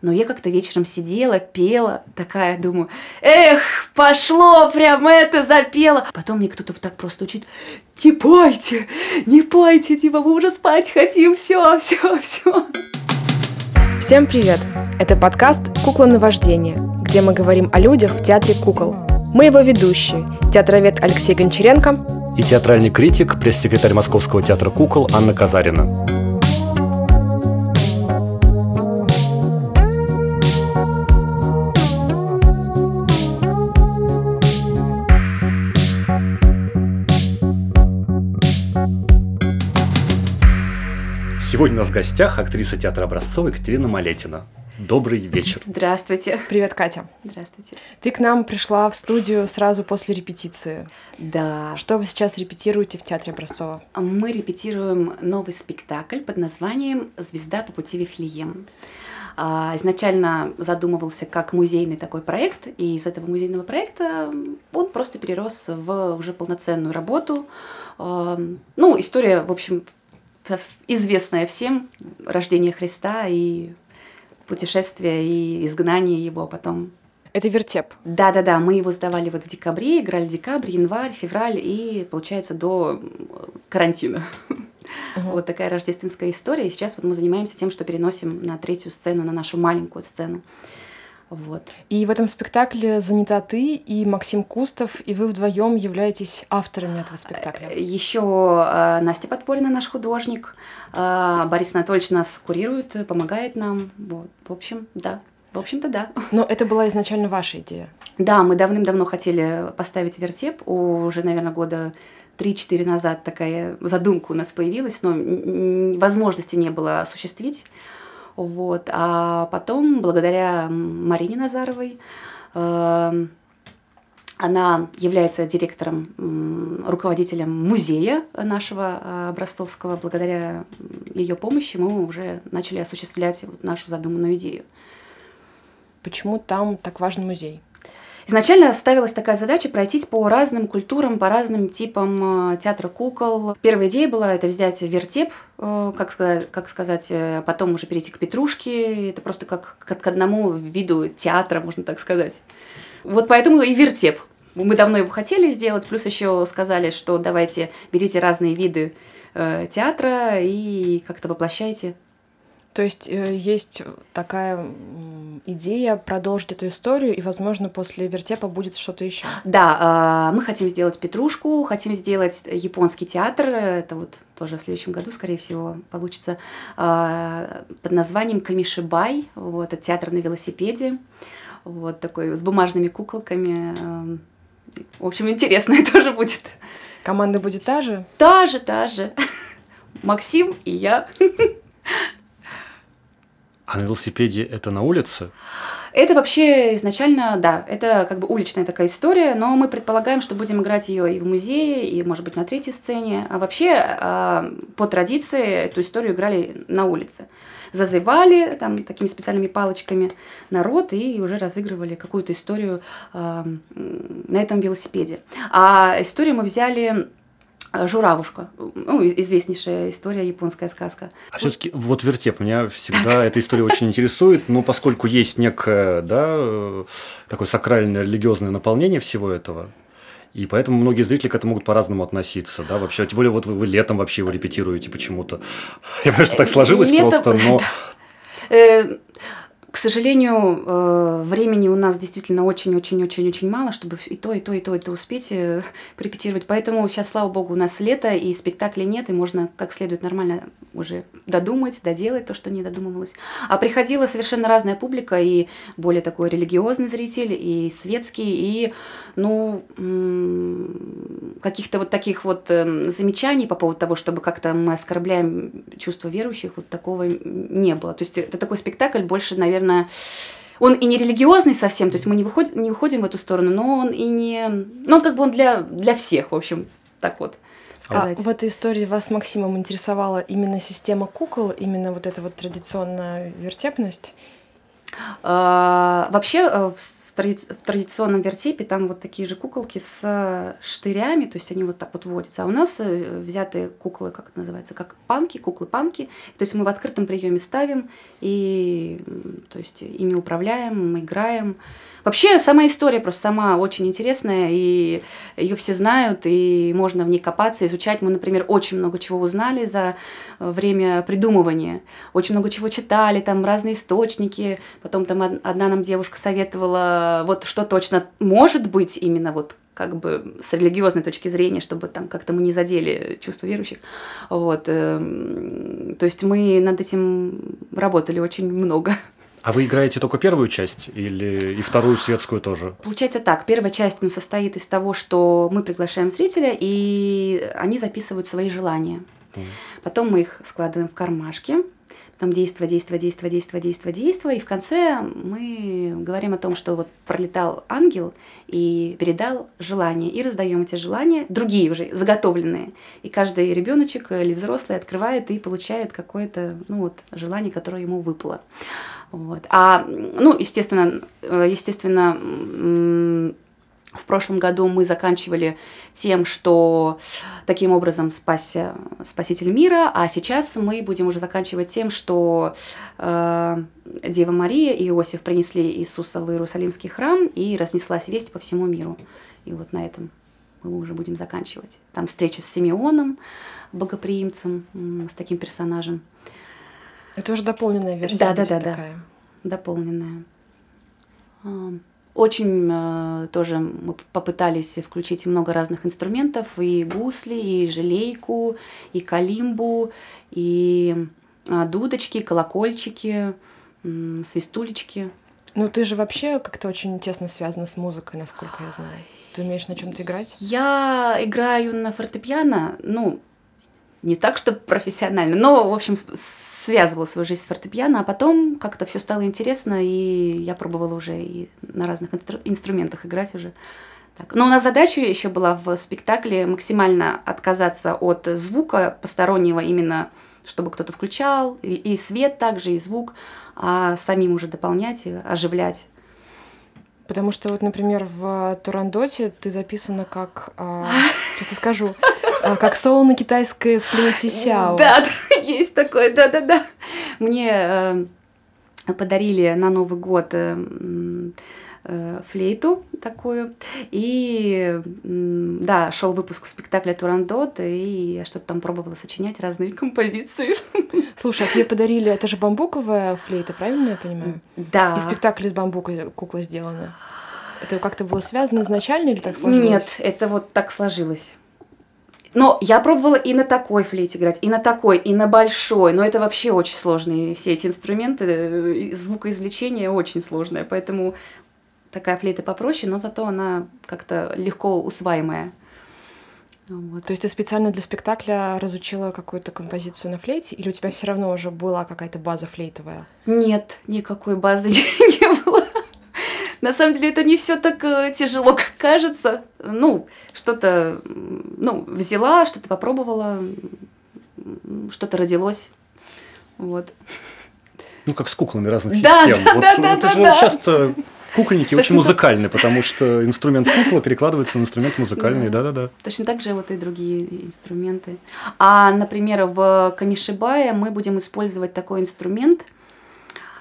Но я как-то вечером сидела, пела, такая, думаю, эх, пошло, прям это запела. Потом мне кто-то так просто учит, не пойте, не пойте, типа, мы уже спать хотим, все, все, все. Всем привет! Это подкаст «Кукла на вождение», где мы говорим о людях в театре кукол. Мы его ведущие, театровед Алексей Гончаренко и театральный критик, пресс-секретарь Московского театра кукол Анна Казарина. Сегодня у нас в гостях актриса театра Образцова Екатерина Малетина. Добрый вечер. Здравствуйте. Привет, Катя. Здравствуйте. Ты к нам пришла в студию сразу после репетиции. Да. Что вы сейчас репетируете в театре Образцова? Мы репетируем новый спектакль под названием «Звезда по пути Вифлеем». А, изначально задумывался как музейный такой проект, и из этого музейного проекта он просто перерос в уже полноценную работу. Ну, история, в общем, известное всем рождение Христа и путешествие и изгнание его потом. Это вертеп. Да, да, да. Мы его сдавали вот в декабре, играли декабрь, январь, февраль и, получается, до карантина. Угу. Вот такая рождественская история. И сейчас вот мы занимаемся тем, что переносим на третью сцену, на нашу маленькую сцену. Вот. И в этом спектакле занята ты и Максим Кустов, и вы вдвоем являетесь авторами этого спектакля. Э, Еще э, Настя Подпорина, наш художник. Э, Борис Анатольевич нас курирует, помогает нам. Вот. В общем, да. В общем-то, да. Но это была изначально ваша идея. Да, мы давным-давно хотели поставить вертеп. Уже, наверное, года 3-4 назад такая задумка у нас появилась, но возможности не было осуществить. Вот. А потом, благодаря Марине Назаровой, эм, она является директором, руководителем музея нашего э, образцовского. Благодаря ее помощи мы уже начали осуществлять нашу задуманную идею. Почему там так важен музей? Изначально ставилась такая задача пройтись по разным культурам, по разным типам э, театра кукол. Первая идея была это взять вертеп, э, как сказать, как сказать, э, потом уже перейти к петрушке. Это просто как, как к одному виду театра, можно так сказать. Вот поэтому и вертеп. Мы давно его хотели сделать, плюс еще сказали, что давайте берите разные виды театра и как-то воплощайте то есть э, есть такая идея продолжить эту историю, и, возможно, после вертепа будет что-то еще. Да, э, мы хотим сделать Петрушку, хотим сделать японский театр. Это вот тоже в следующем году, скорее всего, получится э, под названием Камишибай. Вот, это театр на велосипеде. Вот такой с бумажными куколками. В общем, интересно тоже будет. Команда будет та же? Та же, та же. Максим и я. А на велосипеде это на улице? Это вообще изначально, да, это как бы уличная такая история, но мы предполагаем, что будем играть ее и в музее, и, может быть, на третьей сцене. А вообще, а, по традиции, эту историю играли на улице. Зазывали там такими специальными палочками народ и уже разыгрывали какую-то историю а, на этом велосипеде. А историю мы взяли Журавушка. Ну, известнейшая история, японская сказка. А все-таки вот вертеп, меня всегда эта история очень интересует, но поскольку есть некое, да, э, такое сакральное религиозное наполнение всего этого, и поэтому многие зрители к этому могут по-разному относиться, да, вообще. Тем более, вот вы, вы летом вообще его репетируете почему-то. Я понимаю, что так сложилось летом, просто, но... Э, к сожалению, э, времени у нас действительно очень-очень-очень-очень мало, чтобы и то, и то, и то, и то успеть э, порепетировать. Поэтому сейчас, слава богу, у нас лето, и спектаклей нет, и можно как следует нормально уже додумать, доделать то, что не додумывалось. А приходила совершенно разная публика, и более такой религиозный зритель, и светский, и, ну, каких-то вот таких вот эм, замечаний по поводу того, чтобы как-то мы оскорбляем чувства верующих, вот такого не было. То есть это такой спектакль больше, наверное, наверное, он и не религиозный совсем, то есть мы не, выходим, не уходим в эту сторону, но он и не... Ну, он как бы он для, для всех, в общем, так вот сказать. А в этой истории вас с Максимом интересовала именно система кукол, именно вот эта вот традиционная вертепность? А, вообще, э, в тради- в традиционном вертепе там вот такие же куколки с штырями, то есть они вот так вот водятся. А у нас э, взятые куклы, как это называется, как панки, куклы-панки. То есть мы в открытом приеме ставим и то есть ими управляем, играем. Вообще сама история просто сама очень интересная, и ее все знают, и можно в ней копаться, изучать. Мы, например, очень много чего узнали за э, время придумывания. Очень много чего читали, там разные источники. Потом там одна нам девушка советовала, вот что точно может быть именно вот как бы с религиозной точки зрения, чтобы там как-то мы не задели чувства верующих. Вот. Эм, то есть мы над этим работали очень много. А вы играете только первую часть или и вторую светскую тоже? Получается так. Первая часть ну, состоит из того, что мы приглашаем зрителя, и они записывают свои желания. Mm. Потом мы их складываем в кармашки, потом действие, действие, действие, действие, действие, действие, и в конце мы говорим о том, что вот пролетал ангел и передал желание, и раздаем эти желания, другие уже заготовленные, и каждый ребеночек или взрослый открывает и получает какое-то ну вот желание, которое ему выпало. Вот. А, ну, естественно, э, естественно, в прошлом году мы заканчивали тем, что таким образом спасся Спаситель мира, а сейчас мы будем уже заканчивать тем, что э, Дева Мария и Иосиф принесли Иисуса в Иерусалимский храм и разнеслась весть по всему миру. И вот на этом мы уже будем заканчивать. Там встреча с Симеоном, богоприимцем, с таким персонажем. Это уже дополненная версия. Да, да, да, такая. да. Дополненная. Очень э, тоже мы попытались включить много разных инструментов, и гусли, и желейку, и калимбу, и э, дудочки, колокольчики, э, свистулечки. Ну, ты же вообще как-то очень тесно связана с музыкой, насколько я знаю. Ты умеешь на чем-то играть? Я играю на фортепиано, ну, не так, что профессионально, но, в общем, связывала свою жизнь с фортепиано, а потом как-то все стало интересно, и я пробовала уже и на разных инструментах играть уже. Так. Но у нас задача еще была в спектакле максимально отказаться от звука постороннего, именно чтобы кто-то включал, и, свет также, и звук, а самим уже дополнять и оживлять. Потому что вот, например, в Турандоте ты записана как, а, сейчас скажу, а, как соло на китайской флейте сяо. Да, есть такое, да-да-да. Мне э, подарили на Новый год э, флейту такую. И да, шел выпуск спектакля Турандот, и я что-то там пробовала сочинять разные композиции. Слушай, а тебе подарили, это же бамбуковая флейта, правильно я понимаю? Да. И спектакль из бамбука кукла сделана. Это как-то было связано изначально или так сложилось? Нет, это вот так сложилось. Но я пробовала и на такой флейте играть, и на такой, и на большой. Но это вообще очень сложные все эти инструменты. Э, звукоизвлечение очень сложное. Поэтому такая флейта попроще, но зато она как-то легко усваиваемая. Вот. То есть ты специально для спектакля разучила какую-то композицию на флейте, или у тебя все равно уже была какая-то база флейтовая? Нет, никакой базы не было. На самом деле это не все так э, тяжело, как кажется. Ну, что-то, ну, взяла, что-то попробовала, что-то родилось. Вот. Ну, как с куклами разных да, систем. Да, вот, да, да, это да, же да. часто кукольники очень музыкальны, потому что инструмент кукла перекладывается на инструмент музыкальный, да-да-да. Точно так же вот и другие инструменты. А, например, в Камишибае мы будем использовать такой инструмент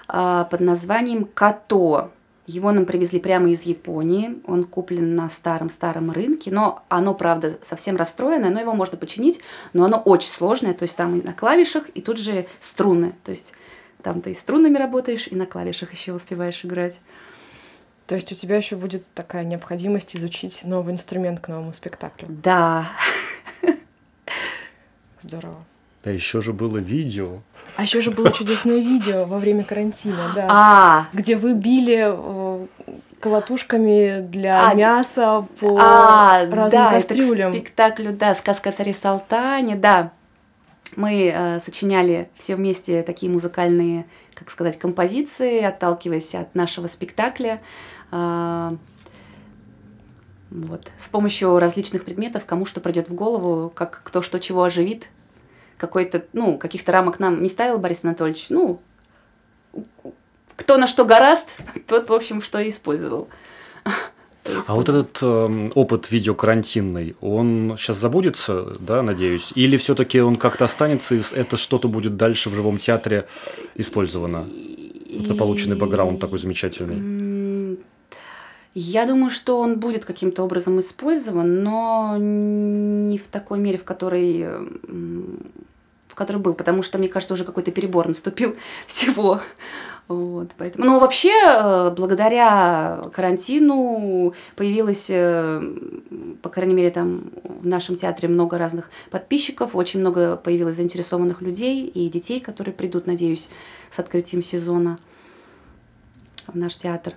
а, под названием като. Его нам привезли прямо из Японии. Он куплен на старом-старом рынке, но оно, правда, совсем расстроенное, но его можно починить, но оно очень сложное, то есть там и на клавишах, и тут же струны. То есть там ты и струнами работаешь, и на клавишах еще успеваешь играть. То есть у тебя еще будет такая необходимость изучить новый инструмент к новому спектаклю? Да. Здорово. Да еще же было видео. А еще же было чудесное видео во время карантина, да. А. Где вы били э, колотушками для а, мяса по а, разным да, кастрюлям. Это к спектаклю, да, сказка о царе Салтане, да. Мы э, сочиняли все вместе такие музыкальные, как сказать, композиции, отталкиваясь от нашего спектакля. Э, вот. С помощью различных предметов, кому что придет в голову, как кто что чего оживит, какой-то, ну, каких-то рамок нам не ставил Борис Анатольевич. Ну, кто на что гораст, тот, в общем, что и использовал. А вот этот э, опыт видеокарантинный, он сейчас забудется, да, надеюсь? Или все-таки он как-то останется, и это что-то будет дальше в живом театре использовано? Это полученный бэкграунд такой замечательный. Я думаю, что он будет каким-то образом использован, но не в такой мере, в которой в которой был, потому что, мне кажется, уже какой-то перебор наступил всего. Вот, поэтому. Но вообще, э, благодаря карантину появилось, э, по крайней мере, там в нашем театре много разных подписчиков, очень много появилось заинтересованных людей и детей, которые придут, надеюсь, с открытием сезона в наш театр.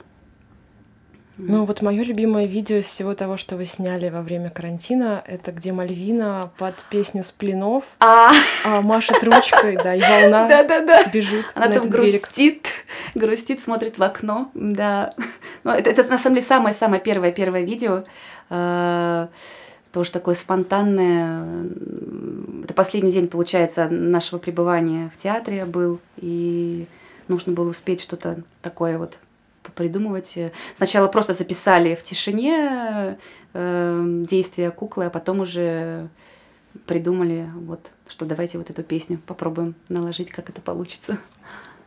Ну вот мое любимое видео из всего того, что вы сняли во время карантина, это где Мальвина под песню Сплинов а. а машет ручкой, да, и волна бежит. Она там грустит, грустит, смотрит в окно, да. Ну, это, это на самом деле самое-самое первое первое видео. Э, тоже такое спонтанное. Это последний день, получается, нашего пребывания в театре был, и нужно было успеть что-то такое вот придумывать. Сначала просто записали в тишине э, действия куклы, а потом уже придумали, вот, что давайте вот эту песню попробуем наложить, как это получится.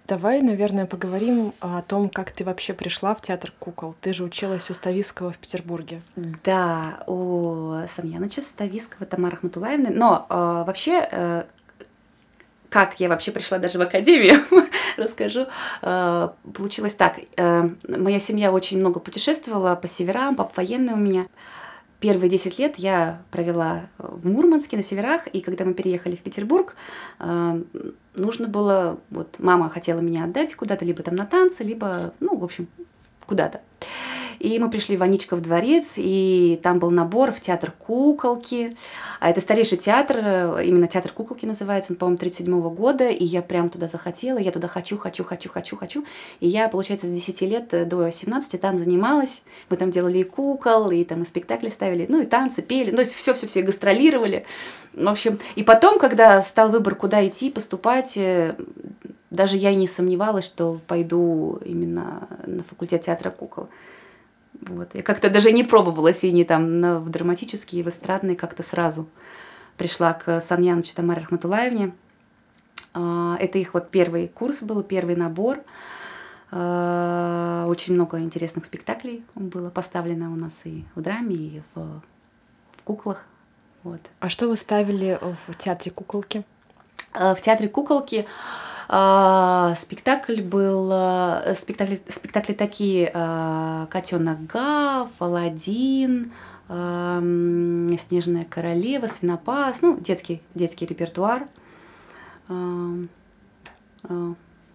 Давай, наверное, поговорим о том, как ты вообще пришла в театр кукол. Ты же училась у Ставиского в Петербурге. Да, у Самьяныча Ставиского, Тамары Ахматулаевны. Но э, вообще э, как я вообще пришла даже в академию, расскажу. Э, получилось так. Э, моя семья очень много путешествовала по северам, папа военный у меня. Первые 10 лет я провела в Мурманске на северах, и когда мы переехали в Петербург, э, нужно было, вот мама хотела меня отдать куда-то, либо там на танцы, либо, ну, в общем, куда-то. И мы пришли в Аничков дворец, и там был набор в театр куколки. А это старейший театр, э, именно театр куколки называется, он, по-моему, 37 года, и я прям туда захотела, я туда хочу, хочу, хочу, хочу, хочу. И я, получается, с 10 лет э, до 17 там занималась. Мы там делали и кукол, и там и спектакли ставили, ну и танцы, пели, ну, все-все-все гастролировали. В общем, и потом, когда стал выбор, куда идти, поступать, э, даже я не сомневалась, что пойду именно на факультет театра кукол. Вот. Я как-то даже не пробовала синий там на, в драматический, в эстрадный, как-то сразу пришла к Саньянычу Тамаре Рахматулаевне. А, это их вот первый курс был, первый набор. А, очень много интересных спектаклей было поставлено у нас и в драме, и в, в куклах. Вот. А что вы ставили в театре куколки? А, в театре куколки а, спектакль был, а, спектакли, спектакли такие а, «Котенок Гав», «Аладдин», а, «Снежная королева», «Свинопас», ну, детский, детский репертуар.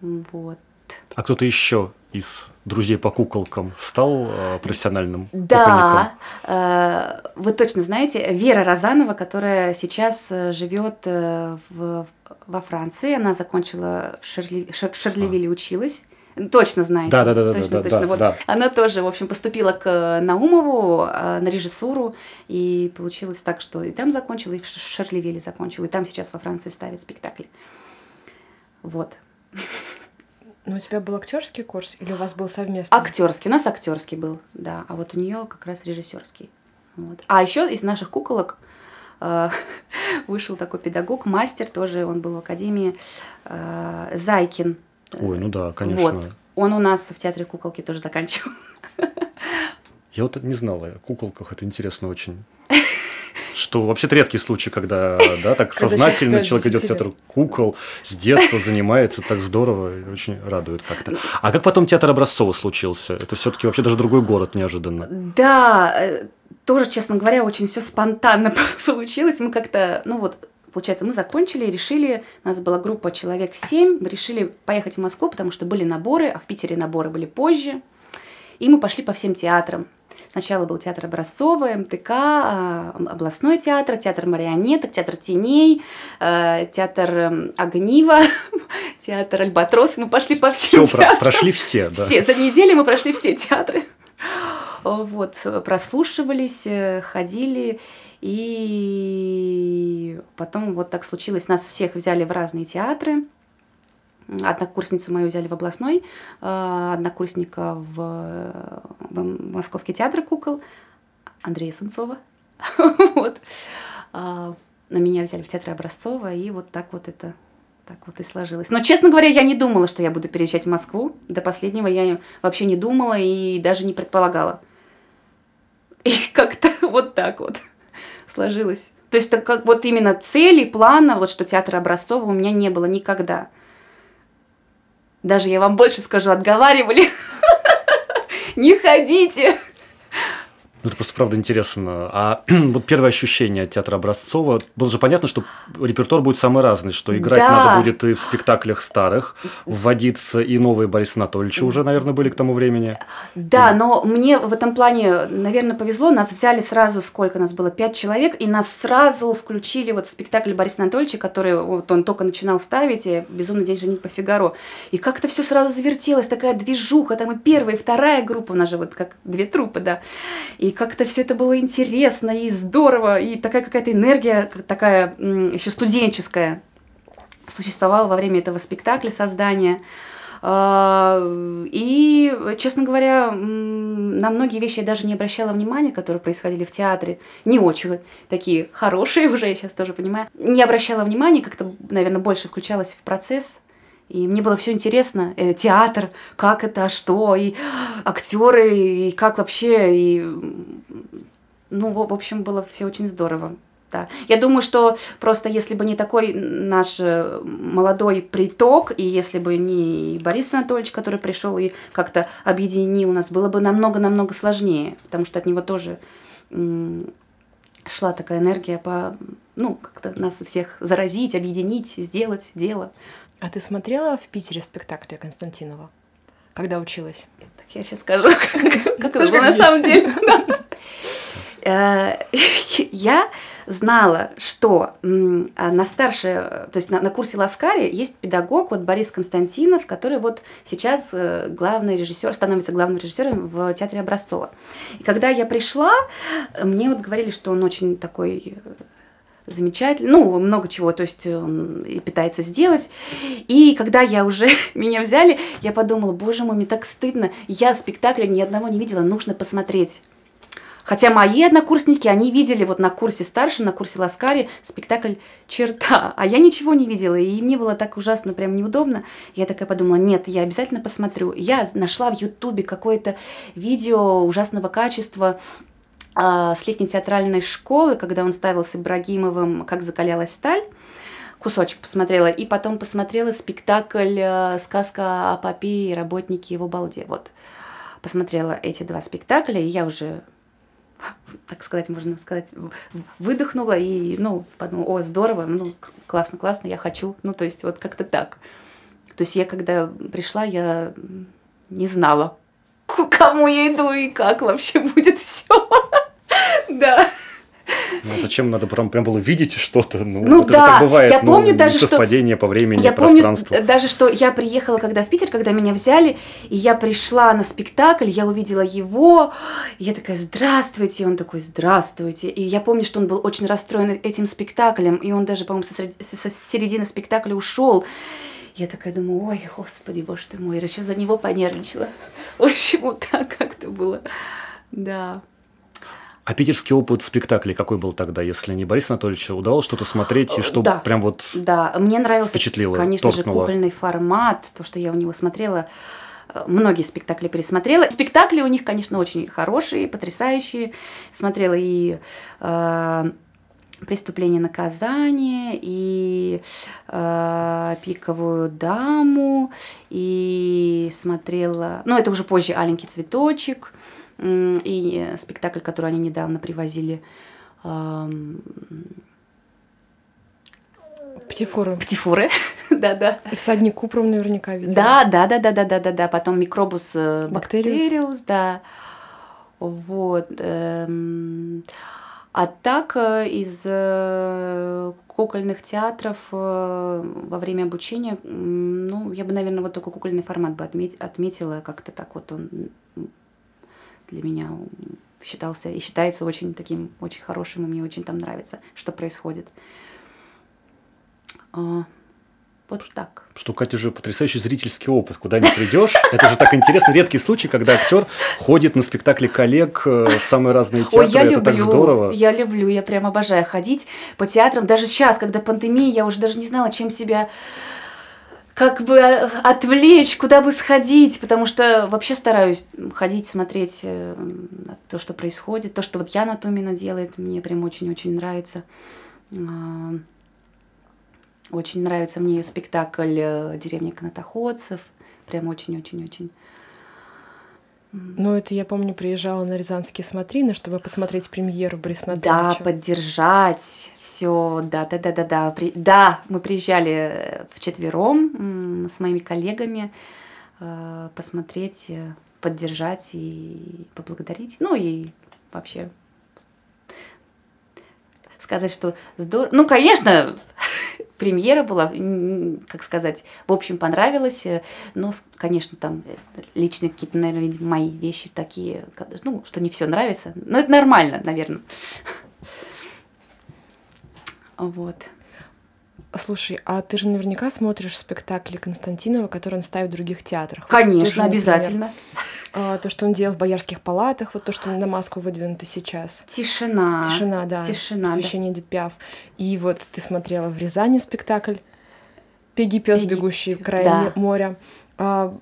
Вот. А кто-то еще из друзей по куколкам стал э, профессиональным да, э, вы точно знаете Вера Розанова, которая сейчас э, живет э, в, во Франции. Она закончила в, Шерли, в Шарлевиле, а. училась. Точно знаете. Да, да, да, точно, да, точно. Да, вот да. Она тоже, в общем, поступила к Наумову на режиссуру, и получилось так, что и там закончила, и в Шарлевиле закончила, и там сейчас во Франции ставит спектакли. Вот. Ну, у тебя был актерский курс или у вас был совместный? Актерский. У нас актерский был, да. А вот у нее как раз режиссерский. Вот. А еще из наших куколок э, вышел такой педагог, мастер тоже, он был в академии, э, Зайкин. Ой, ну да, конечно. Вот. Он у нас в театре куколки тоже заканчивал. Я вот не знала о куколках, это интересно очень что вообще-то редкий случай, когда да, так сознательно человек идет в театр кукол, с детства занимается, так здорово, и очень радует как-то. А как потом театр Образцова случился? Это все-таки вообще даже другой город неожиданно. Да, э, тоже, честно говоря, очень все спонтанно получилось. Мы как-то, ну вот, Получается, мы закончили решили, у нас была группа человек семь, мы решили поехать в Москву, потому что были наборы, а в Питере наборы были позже. И мы пошли по всем театрам. Сначала был театр Образцова, МТК, а, областной театр, театр марионеток, театр теней, э, театр эм, Огнива, театр Альбатрос. Мы пошли по всем Все, театрам. прошли все, да. Все, за неделю мы прошли все театры. Вот, прослушивались, э, ходили, и потом вот так случилось, нас всех взяли в разные театры. Однокурсницу мою взяли в областной, э, однокурсника в, в Московский театр кукол, Андрея Сунцова. вот. А, на меня взяли в театр Образцова, и вот так вот это так вот и сложилось. Но, честно говоря, я не думала, что я буду переезжать в Москву. До последнего я вообще не думала и даже не предполагала. И как-то вот так вот сложилось. То есть, так как вот именно цели, плана, вот что театр Образцова у меня не было никогда. Даже я вам больше скажу, отговаривали. Не ходите. Ну, это просто правда интересно. А вот первое ощущение от театра Образцова, было же понятно, что репертуар будет самый разный, что играть да. надо будет и в спектаклях старых, вводиться и новые Бориса Анатольевича уже, наверное, были к тому времени. Да, и... но мне в этом плане, наверное, повезло. Нас взяли сразу, сколько нас было, пять человек, и нас сразу включили вот в спектакль Бориса Анатольевича, который вот он только начинал ставить, и «Безумный день женить по Фигаро». И как-то все сразу завертелось, такая движуха, там и первая, и вторая группа, у нас же вот как две трупы, да. И и как-то все это было интересно и здорово, и такая какая-то энергия, такая еще студенческая существовала во время этого спектакля создания. А, и, честно говоря, на многие вещи я даже не обращала внимания, которые происходили в театре. Не очень такие хорошие уже, я сейчас тоже понимаю. Не обращала внимания, как-то, наверное, больше включалась в процесс и мне было все интересно, э, театр, как это, что, и актеры, и как вообще, и ну, в общем, было все очень здорово. Да. Я думаю, что просто если бы не такой наш э, молодой приток, и если бы не Борис Анатольевич, который пришел и как-то объединил нас, было бы намного-намного сложнее, потому что от него тоже шла такая энергия по, ну, как-то нас всех заразить, объединить, сделать дело. А ты смотрела в Питере спектакли Константинова, когда училась? Так я сейчас скажу, как это было на самом деле. Э, я знала, что на старше, то есть на, на курсе Ласкари есть педагог, вот Борис Константинов, который вот сейчас э, главный режиссер, становится главным режиссером в театре Образцова. И когда я пришла, мне вот говорили, что он очень такой замечательно, ну, много чего, то есть он и пытается сделать. И когда я уже, меня взяли, я подумала, боже мой, мне так стыдно, я спектакля ни одного не видела, нужно посмотреть. Хотя мои однокурсники, они видели вот на курсе старше, на курсе Ласкари спектакль «Черта», а я ничего не видела, и мне было так ужасно, прям неудобно. Я такая подумала, нет, я обязательно посмотрю. Я нашла в Ютубе какое-то видео ужасного качества, с летней театральной школы, когда он ставил с Ибрагимовым «Как закалялась сталь», кусочек посмотрела, и потом посмотрела спектакль э, «Сказка о папе и работнике его балде». Вот, посмотрела эти два спектакля, и я уже так сказать, можно сказать, выдохнула и, ну, подумала, о, здорово, ну, классно, классно, я хочу, ну, то есть вот как-то так. То есть я когда пришла, я не знала, к кому я иду и как вообще будет все. Да. Ну, зачем надо прям, прям было видеть что-то? Ну, ну вот да, это так бывает. Я помню ну, даже, совпадение что... по времени, я помню даже, что я приехала, когда в Питер, когда меня взяли, и я пришла на спектакль, я увидела его, и я такая, здравствуйте, и он такой, здравствуйте. И я помню, что он был очень расстроен этим спектаклем, и он даже, по-моему, со, со середины спектакля ушел. Я такая думаю, ой, господи, боже ты мой, еще за него понервничала. В общем, вот так как-то было. Да. А питерский опыт спектаклей какой был тогда, если не Борис Анатольевич, удавалось что-то смотреть и что да, прям вот Да, мне нравился, впечатлило, конечно торкнуло. же, кукольный формат, то, что я у него смотрела, э, многие спектакли пересмотрела. Спектакли у них, конечно, очень хорошие, потрясающие. Смотрела и э, преступление наказание и э, пиковую даму и смотрела ну это уже позже аленький цветочек и спектакль который они недавно привозили э, Птифуры. Птифуры, да-да. Всадник Купров наверняка видел. Да, да, да, да, да, да, да, да. Потом микробус э, бактериус, да. Вот. Эм... А так э, из э, кукольных театров э, во время обучения, ну, я бы, наверное, вот только кукольный формат бы отметила, как-то так вот он для меня считался и считается очень таким, очень хорошим, и мне очень там нравится, что происходит. А, Вот так. Что, Катя, же потрясающий зрительский опыт. Куда не придешь, это же так интересно. Редкий случай, когда актер ходит на спектакли коллег, э, самые разные театры. Ой, я это люблю, так здорово. Я люблю, я прям обожаю ходить по театрам. Даже сейчас, когда пандемия, я уже даже не знала, чем себя как бы э, отвлечь, куда бы сходить, потому что вообще стараюсь ходить, смотреть э, то, что происходит, то, что вот Яна Томина делает, мне прям очень-очень нравится. А, очень нравится мне ее спектакль э, «Деревня канатоходцев». Прям очень-очень-очень. Ну, это я помню, приезжала на Рязанские смотрины, чтобы посмотреть премьеру Борис Да, поддержать все, да, да, да, да, да. При... Да, мы приезжали э, в четвером с моими коллегами э, посмотреть, поддержать и поблагодарить. Ну и вообще сказать, что здорово. Ну, конечно, премьера была, как сказать, в общем, понравилась. Э, но, конечно, там э, личные какие-то, наверное, мои вещи такие, ну, что не все нравится. Но это нормально, наверное. Вот. Слушай, а ты же наверняка смотришь спектакли Константинова, которые он ставит в других театрах. Конечно, вот же, обязательно. Например, то, что он делал в боярских палатах, вот то, что на маску выдвинуто сейчас. Тишина. Тишина, да. Тишина. Посвящение да. Пиаф. И вот ты смотрела в Рязани спектакль Пеги пес, бегущий в край да. моря. А,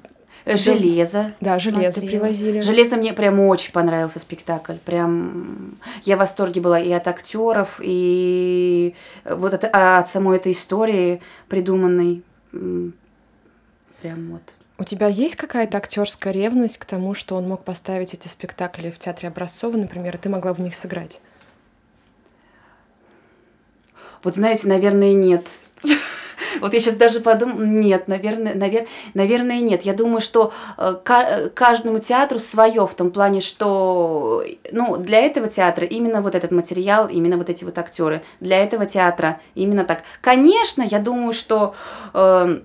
Железо. Да, железо смотрела. привозили. Железо мне прям очень понравился спектакль. Прям я в восторге была и от актеров, и вот от, а от самой этой истории придуманной. Прям вот. У тебя есть какая-то актерская ревность к тому, что он мог поставить эти спектакли в театре Образцова, например, и ты могла в них сыграть? Вот знаете, наверное, нет. Вот я сейчас даже подумала, нет, наверное, навер, наверное, нет. Я думаю, что э, каждому театру свое в том плане, что ну, для этого театра именно вот этот материал, именно вот эти вот актеры. Для этого театра именно так. Конечно, я думаю, что э, э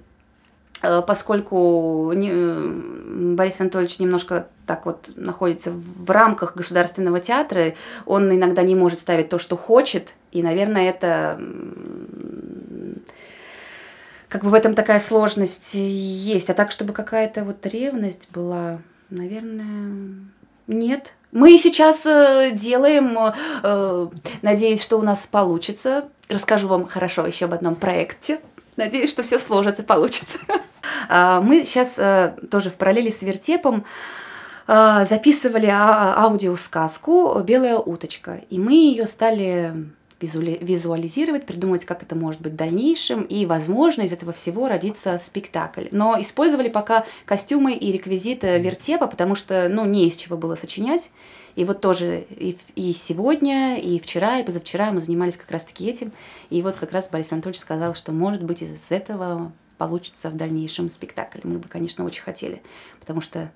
поскольку Борис Анатольевич немножко так вот находится в рамках государственного театра, он иногда не может ставить то, что хочет, и, наверное, это как бы в этом такая сложность есть. А так, чтобы какая-то вот ревность была, наверное, нет. Мы сейчас э, делаем, э, надеюсь, что у нас получится. Расскажу вам хорошо еще об одном проекте. Надеюсь, что все сложится, получится. А, мы сейчас э, тоже в параллели с вертепом записывали а, аудиосказку «Белая уточка». И мы ее стали визуализировать, придумать, как это может быть в дальнейшем, и, возможно, из этого всего родится спектакль. Но использовали пока костюмы и реквизиты вертепа, потому что, ну, не из чего было сочинять. И вот тоже и, и сегодня, и вчера, и позавчера мы занимались как раз-таки этим. И вот как раз Борис Анатольевич сказал, что, может быть, из этого получится в дальнейшем спектакль. Мы бы, конечно, очень хотели, потому что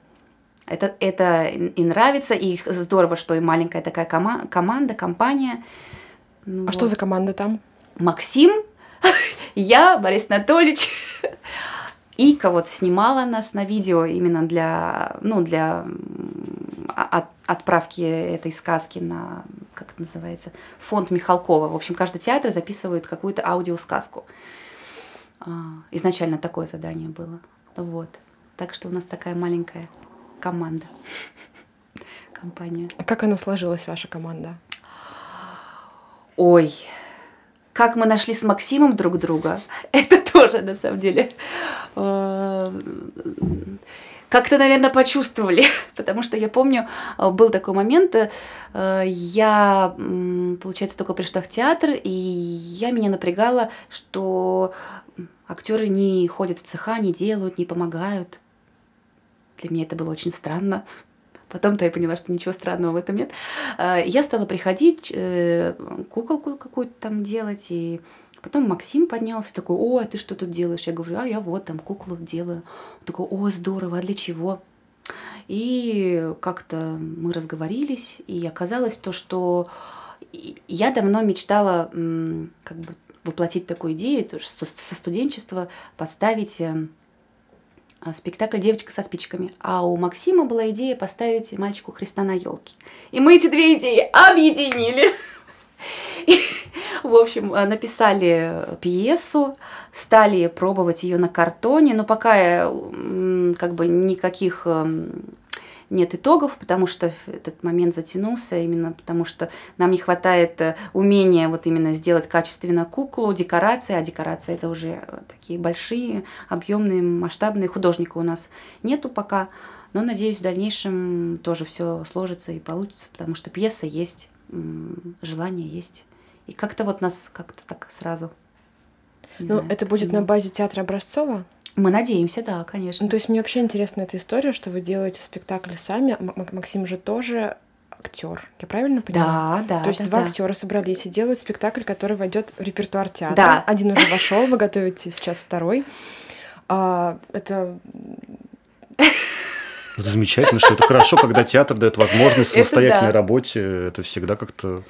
это, это и нравится, и здорово, что и маленькая такая кома- команда, компания, ну, а вот. что за команда там? Максим, я, Борис Анатольевич. Ика вот снимала нас на видео именно для, ну, для от, отправки этой сказки на, как это называется, фонд Михалкова. В общем, каждый театр записывает какую-то аудиосказку. А, изначально такое задание было. Вот. Так что у нас такая маленькая команда, компания. А как она сложилась, ваша команда? Ой, как мы нашли с Максимом друг друга, это тоже на самом деле э, как-то, наверное, почувствовали, потому что я помню, э, был такой момент, э, я, получается, только пришла в театр, и я меня напрягала, что актеры не ходят в цеха, не делают, не помогают. Для меня это было очень странно. Потом-то я поняла, что ничего странного в этом нет. А, я стала приходить, э, куколку какую-то там делать, и Потом Максим поднялся, такой, о, а ты что тут делаешь? Я говорю, а я вот там куклу делаю. Он такой, о, здорово, а для чего? И как-то мы разговорились, и оказалось то, что я давно мечтала как бы воплотить такую идею, то, что со студенчества поставить эм, а, спектакль «Девочка со спичками». А у Максима была идея поставить мальчику Христа на елке. И мы эти две идеи объединили. В общем, э, написали пьесу, стали пробовать ее на картоне, но пока как бы никаких эм, нет итогов, потому что этот момент затянулся, именно потому что нам не хватает э, умения вот именно сделать качественно куклу, декорации, а декорации это уже такие большие, объемные, масштабные. Художника у нас нету пока, но надеюсь, в дальнейшем тоже все сложится и получится, потому что пьеса есть, желание есть. И как-то вот нас как-то так сразу. Ну, знаю, это будет на базе театра Образцова? Мы надеемся, да, конечно. Ну, то есть мне вообще интересна эта история, что вы делаете спектакль сами. Максим же тоже актер. Я правильно понимаю? Да, да. То есть да, два да. актера собрались и делают спектакль, который войдет в репертуар театра. Да. Один уже вошел, вы готовите сейчас второй. А, это это замечательно, что это хорошо, когда театр дает возможность самостоятельной работе. Это всегда как-то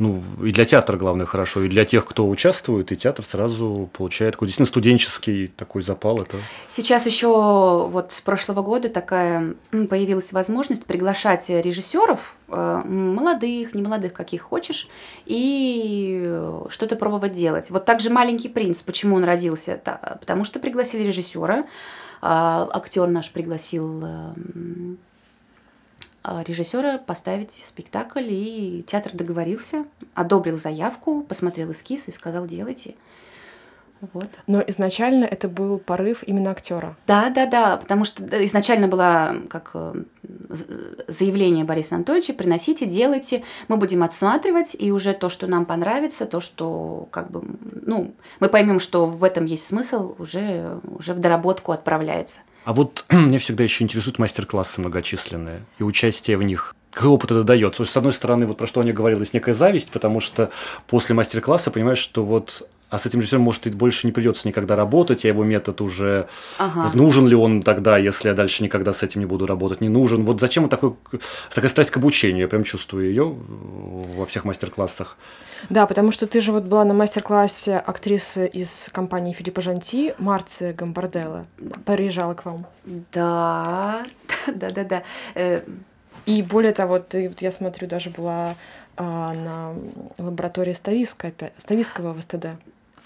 ну, и для театра, главное, хорошо, и для тех, кто участвует, и театр сразу получает такой действительно студенческий такой запал. Это... Сейчас еще вот с прошлого года такая появилась возможность приглашать режиссеров, э, молодых, не молодых, каких хочешь, и что-то пробовать делать. Вот также «Маленький принц», почему он родился? Потому что пригласили режиссера, актер наш пригласил эм, а, режиссера поставить спектакль, и театр договорился, одобрил заявку, посмотрел эскиз и сказал, делайте. Вот. Но изначально это был порыв именно актера. Да, да, да, потому что изначально было как э, заявление Бориса Анатольевича, приносите, делайте, мы будем отсматривать, и уже то, что нам понравится, то, что как бы, ну, мы поймем, что в этом есть смысл, уже, уже в доработку отправляется. А вот мне всегда еще интересуют мастер-классы многочисленные и участие в них. Какой опыт это дает? С одной стороны, вот про что Аня говорила, есть некая зависть, потому что после мастер-класса понимаешь, что вот а с этим режиссером, может, и больше не придется никогда работать, а его метод уже ага. нужен ли он тогда, если я дальше никогда с этим не буду работать, не нужен. Вот зачем вот такой, такая страсть к обучению, я прям чувствую ее во всех мастер-классах. Да, потому что ты же вот была на мастер-классе актрисы из компании Филиппа Жанти, Марция Гамбарделла, приезжала к вам. Да, да, да, да. И более того, ты, вот я смотрю, даже была а, на лаборатории Стависка, Ставиского в СТД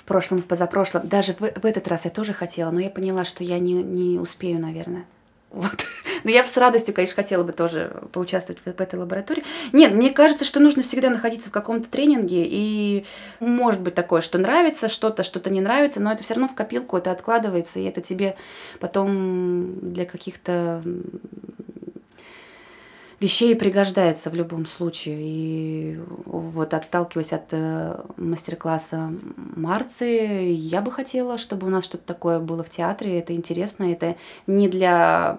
в прошлом, в позапрошлом. Даже в, в этот раз я тоже хотела, но я поняла, что я не, не успею, наверное. Вот. Но я с радостью, конечно, хотела бы тоже поучаствовать в, в этой лаборатории. Нет, мне кажется, что нужно всегда находиться в каком-то тренинге, и может быть такое, что нравится что-то, что-то не нравится, но это все равно в копилку, это откладывается, и это тебе потом для каких-то вещей пригождается в любом случае. И вот отталкиваясь от э, мастер-класса Марции, я бы хотела, чтобы у нас что-то такое было в театре. Это интересно, это не для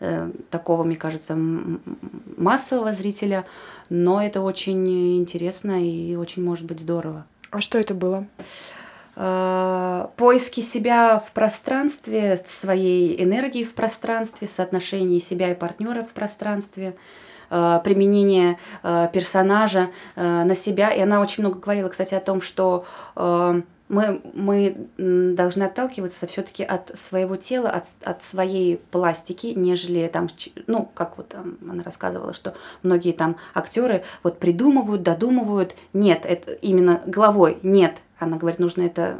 э, такого, мне кажется, массового зрителя, но это очень интересно и очень может быть здорово. А что это было? Э, поиски себя в пространстве, своей энергии в пространстве, соотношение себя и партнера в пространстве, э, применение э, персонажа на себя. И она очень много говорила, кстати, о том, что мы, мы должны отталкиваться все-таки от своего тела, от, от своей пластики, нежели там, ну, как вот там она рассказывала, что многие там актеры вот придумывают, додумывают. Нет, это именно головой, нет, она говорит, нужно это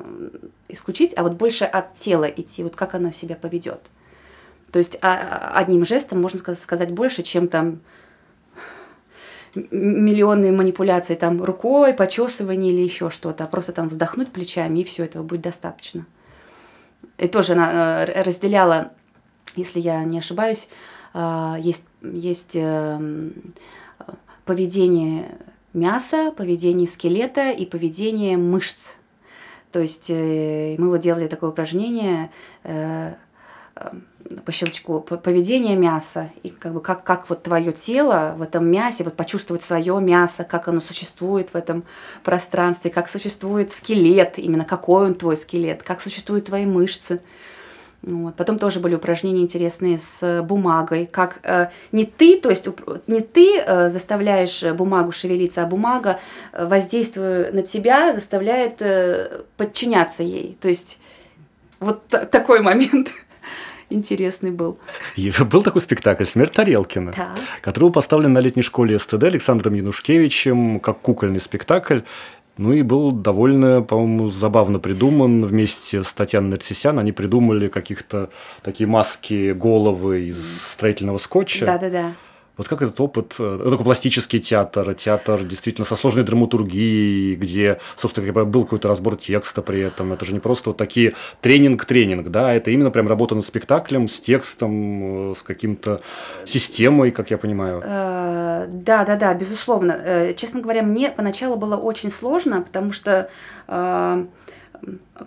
исключить, а вот больше от тела идти, вот как она себя поведет. То есть а, а, одним жестом можно сказать больше, чем там миллионные манипуляции там рукой, почесывание или еще что-то, а просто там вздохнуть плечами, и все этого будет достаточно. И тоже она э, разделяла, если я не ошибаюсь, э, есть, есть эм, поведение мяса, поведение скелета и поведение мышц. То есть э, мы вот делали такое упражнение э, э, по щелчку поведение мяса и как бы как как вот твое тело в этом мясе вот почувствовать свое мясо как оно существует в этом пространстве как существует скелет именно какой он твой скелет как существуют твои мышцы вот. Потом тоже были упражнения интересные с бумагой, как э, не ты, то есть не ты э, заставляешь бумагу шевелиться, а бумага, э, воздействуя на тебя, заставляет э, подчиняться ей. То есть вот такой момент интересный был. И был такой спектакль «Смерть Тарелкина», да. который был поставлен на летней школе СТД Александром Янушкевичем как кукольный спектакль. Ну и был довольно, по-моему, забавно придуман вместе с Татьяной Нарцисян. Они придумали каких-то такие маски, головы из строительного скотча. Да-да-да. Вот как этот опыт, э, такой пластический театр, театр действительно со сложной драматургией, где, собственно, был какой-то разбор текста при этом. Это же не просто вот такие тренинг-тренинг, да, это именно прям работа над спектаклем, с текстом, э, с каким-то системой, как я понимаю. Э, да, да, да, безусловно. Честно говоря, мне поначалу было очень сложно, потому что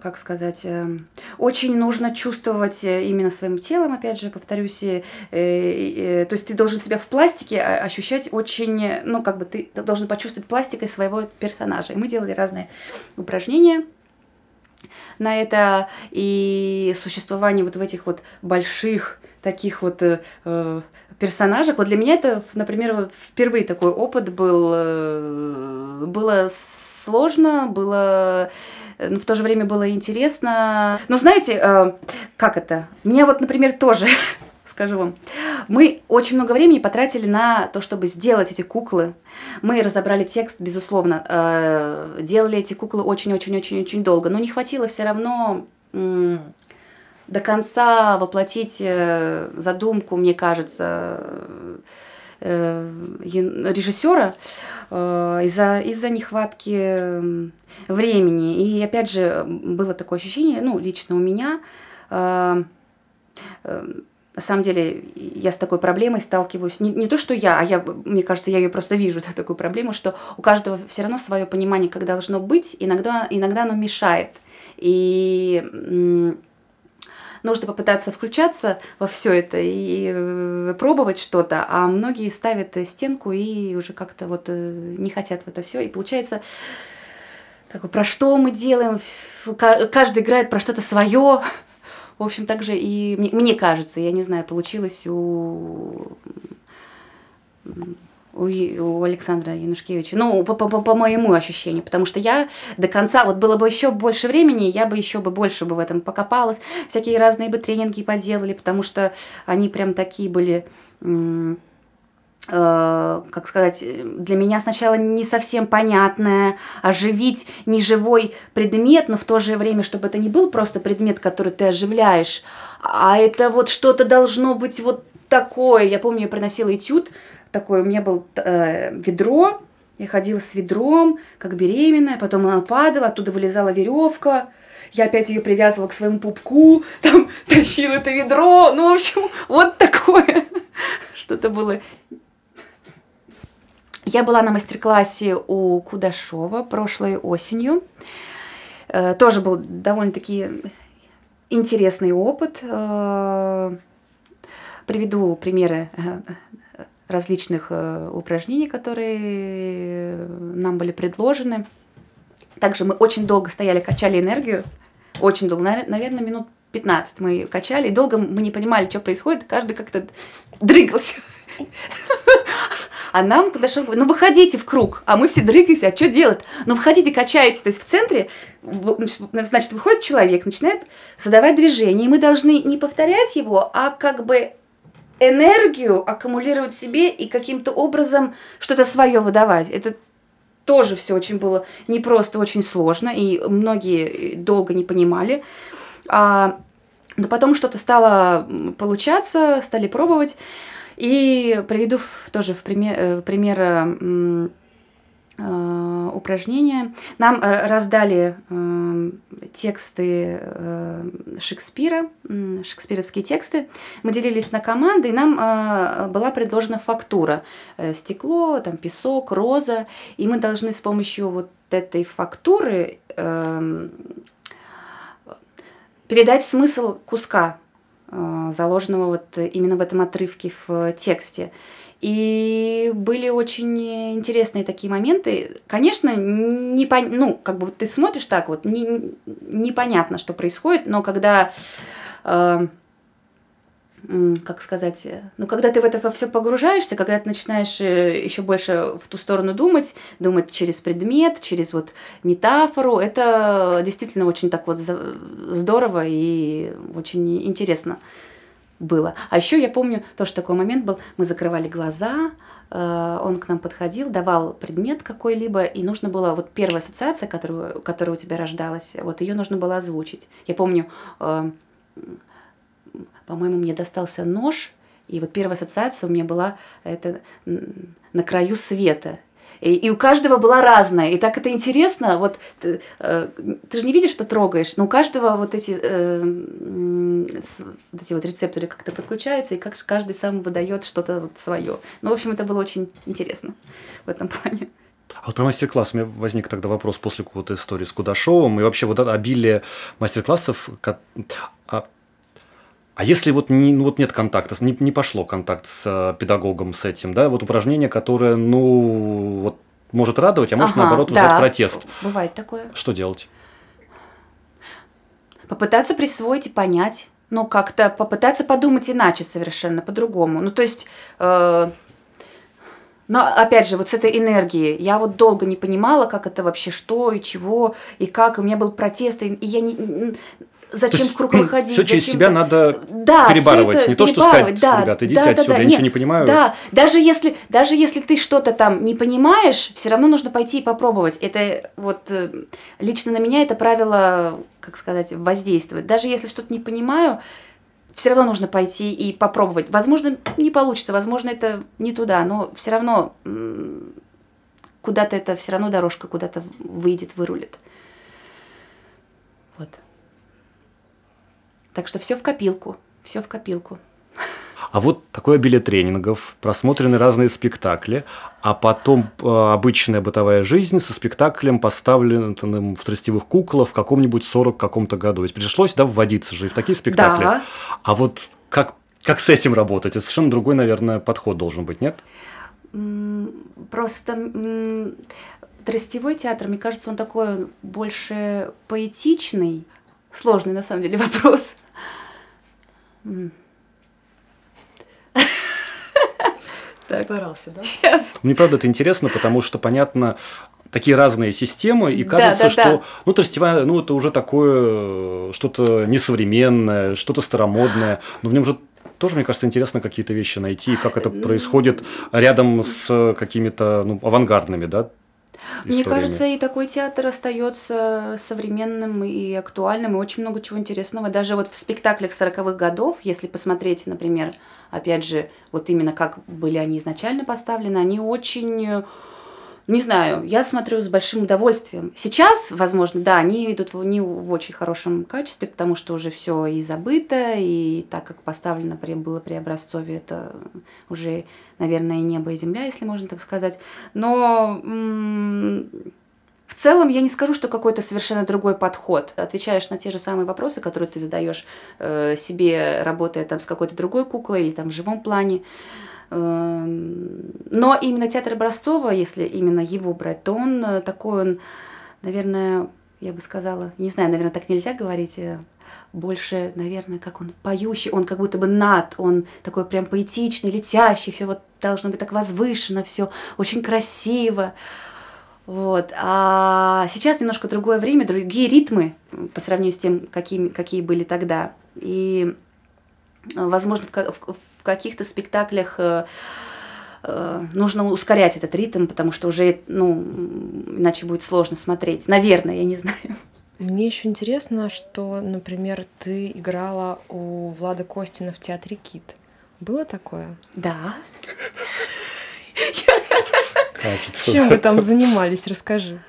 как сказать, эм, очень нужно чувствовать э, именно своим телом, опять же, повторюсь, и, то есть ты должен себя в пластике ощущать очень, ну, как бы ты должен почувствовать пластикой своего персонажа. И мы делали разные упражнения на это, и существование вот в этих вот больших таких вот э, э персонажах. Вот для меня это, например, впервые такой опыт был, э, было сложно, было но в то же время было интересно. Но знаете, э, как это? Меня вот, например, тоже скажу вам. Мы очень много времени потратили на то, чтобы сделать эти куклы. Мы разобрали текст, безусловно. Э, делали эти куклы очень-очень-очень-очень долго. Но не хватило все равно до конца воплотить э, задумку, мне кажется, режиссера. Э, из-за из нехватки времени. И опять же, было такое ощущение, ну, лично у меня, э, э, на самом деле, я с такой проблемой сталкиваюсь. Не, не то, что я, а я, мне кажется, я ее просто вижу, такую проблему, что у каждого все равно свое понимание, как должно быть, иногда, иногда оно мешает. И нужно попытаться включаться во все это и э, пробовать что-то, а многие ставят стенку и уже как-то вот э, не хотят в это все. И получается, как бы, про что мы делаем, каждый играет про что-то свое. В общем, также и мне, мне кажется, я не знаю, получилось у у, у Александра Янушкевича. Ну, по, по, по моему ощущению, потому что я до конца, вот было бы еще больше времени, я бы еще бы больше бы в этом покопалась, всякие разные бы тренинги поделали, потому что они прям такие были, э, как сказать, для меня сначала не совсем понятное, оживить неживой предмет, но в то же время, чтобы это не был просто предмет, который ты оживляешь, а это вот что-то должно быть вот такое. Я помню, я приносила этюд, такой, у меня был э, ведро, я ходила с ведром, как беременная, потом она падала, оттуда вылезала веревка, я опять ее привязывала к своему пупку, там тащила это ведро, ну, в общем, вот такое что-то было. Я была на мастер-классе у Кудашова прошлой осенью. Э, тоже был довольно-таки интересный опыт. Э, приведу примеры различных э, упражнений, которые нам были предложены. Также мы очень долго стояли, качали энергию. Очень долго, наверное, минут 15 мы качали. И долго мы не понимали, что происходит. Каждый как-то дрыгался. А нам подошел, ну выходите в круг, а мы все дрыгаемся, а что делать? Ну выходите, качаете, то есть в центре, значит, выходит человек, начинает задавать движение, и мы должны не повторять его, а как бы энергию аккумулировать в себе и каким-то образом что-то свое выдавать. Это тоже все очень было непросто, очень сложно, и многие долго не понимали. А, но потом что-то стало получаться, стали пробовать. И приведу тоже в пример, э, пример Э, упражнения. Нам э, раздали э, тексты Шекспира, шекспировские тексты. Мы делились на команды, и нам была предложена фактура. Стекло, там песок, роза. И мы должны с помощью вот этой фактуры передать смысл куска, заложенного вот именно в этом отрывке в тексте. И были очень интересные такие моменты. Конечно, не пон... ну, как бы ты смотришь так вот, не... непонятно, что происходит, но когда э, как сказать, ну, когда ты в это все погружаешься, когда ты начинаешь э, еще больше в ту сторону думать, думать через предмет, через вот метафору, это действительно очень так вот здорово и очень интересно было. А еще я помню, тоже такой момент был, мы закрывали глаза, э, он к нам подходил, давал предмет какой-либо, и нужно было, вот первая ассоциация, которую, которая у тебя рождалась, вот ее нужно было озвучить. Я помню, э, по-моему, мне достался нож, и вот первая ассоциация у меня была это на краю света. И, и у каждого была разная. И так это интересно. Вот ты, э, ты же не видишь, что трогаешь, но у каждого вот эти, э, вот эти вот рецепторы как-то подключаются, и как каждый сам выдает что-то вот свое. Ну, в общем, это было очень интересно в этом плане. А вот про мастер-класс у меня возник тогда вопрос после вот истории с Кудашовым и вообще вот это обилие мастер-классов. А а если вот, не, ну, вот нет контакта, не, не пошло контакт с э, педагогом с этим, да, вот упражнение, которое, ну, вот может радовать, а может, ага, наоборот, да. вызывать протест. Бывает такое. Что делать? Попытаться присвоить и понять. Ну, как-то попытаться подумать иначе совершенно, по-другому. Ну, то есть... Э, но опять же, вот с этой энергией, я вот долго не понимала, как это вообще, что и чего, и как, и у меня был протест, и я не, Зачем в круг выходить? Все через себя надо да, перебарывать. Не то, что сказать, да, ребята, идите да, отсюда, да, да. я ничего не понимаю. Да, даже если, даже если ты что-то там не понимаешь, все равно нужно пойти и попробовать. Это вот э, лично на меня это правило, как сказать, воздействует. Даже если что-то не понимаю, все равно нужно пойти и попробовать. Возможно, не получится, возможно, это не туда, но все равно куда-то это все равно дорожка куда-то выйдет, вырулит. Вот. Так что все в копилку, все в копилку. А вот такое обилие тренингов, просмотрены разные спектакли, а потом э, обычная бытовая жизнь со спектаклем, поставленным в тростевых куклах в каком-нибудь 40 каком-то году. Ведь пришлось, да, вводиться же и в такие спектакли. Да. А вот как, как с этим работать? Это совершенно другой, наверное, подход должен быть, нет? Просто тростевой театр, мне кажется, он такой больше поэтичный, Сложный, на самом деле, вопрос. Старался, да? Мне правда это интересно, потому что понятно, такие разные системы, и кажется, да, да, что да. ну тростевая, ну это уже такое что-то несовременное, что-то старомодное, но в нем же тоже, мне кажется, интересно какие-то вещи найти, как это происходит рядом с какими-то ну, авангардными, да, мне кажется, и такой театр остается современным и актуальным, и очень много чего интересного. Даже вот в спектаклях 40-х годов, если посмотреть, например, опять же, вот именно как были они изначально поставлены, они очень не знаю, я смотрю с большим удовольствием. Сейчас, возможно, да, они идут не в очень хорошем качестве, потому что уже все и забыто, и так как поставлено было при образцове, это уже, наверное, небо и земля, если можно так сказать. Но в целом я не скажу, что какой-то совершенно другой подход. Отвечаешь на те же самые вопросы, которые ты задаешь э, себе, работая там с какой-то другой куклой или там в живом плане. Но именно театр Образцова, если именно его брать, то он э, такой, он, наверное, я бы сказала, не знаю, наверное, так нельзя говорить, э, больше, наверное, как он поющий, он как будто бы над, он такой прям поэтичный, летящий, все вот должно быть так возвышенно, все очень красиво. Вот. А сейчас немножко другое время, другие ритмы по сравнению с тем, какими, какие были тогда. И, э, возможно, в, в каких-то спектаклях э, э, нужно ускорять этот ритм, потому что уже, ну, иначе будет сложно смотреть. Наверное, я не знаю. Мне еще интересно, что, например, ты играла у Влада Костина в театре Кит. Было такое? Да. Чем вы там занимались? Расскажи.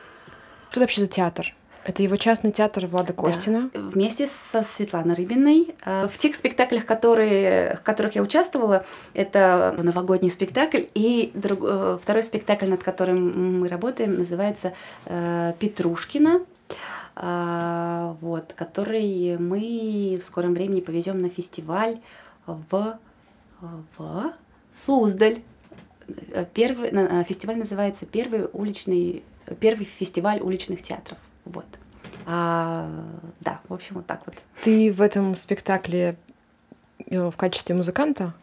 Что это вообще за театр? Это его частный театр Влада Костина. Да. Вместе со Светланой Рыбиной. Э, в тех спектаклях, которые, в которых я участвовала, это новогодний спектакль. И друг, э, второй спектакль, над которым мы работаем, называется э, «Петрушкина». Вот, который мы в скором времени повезем на фестиваль в, в Суздаль. Первый, фестиваль называется «Первый уличный первый фестиваль уличных театров. Вот. А, да, в общем, вот так вот. Ты в этом спектакле э, в качестве музыканта?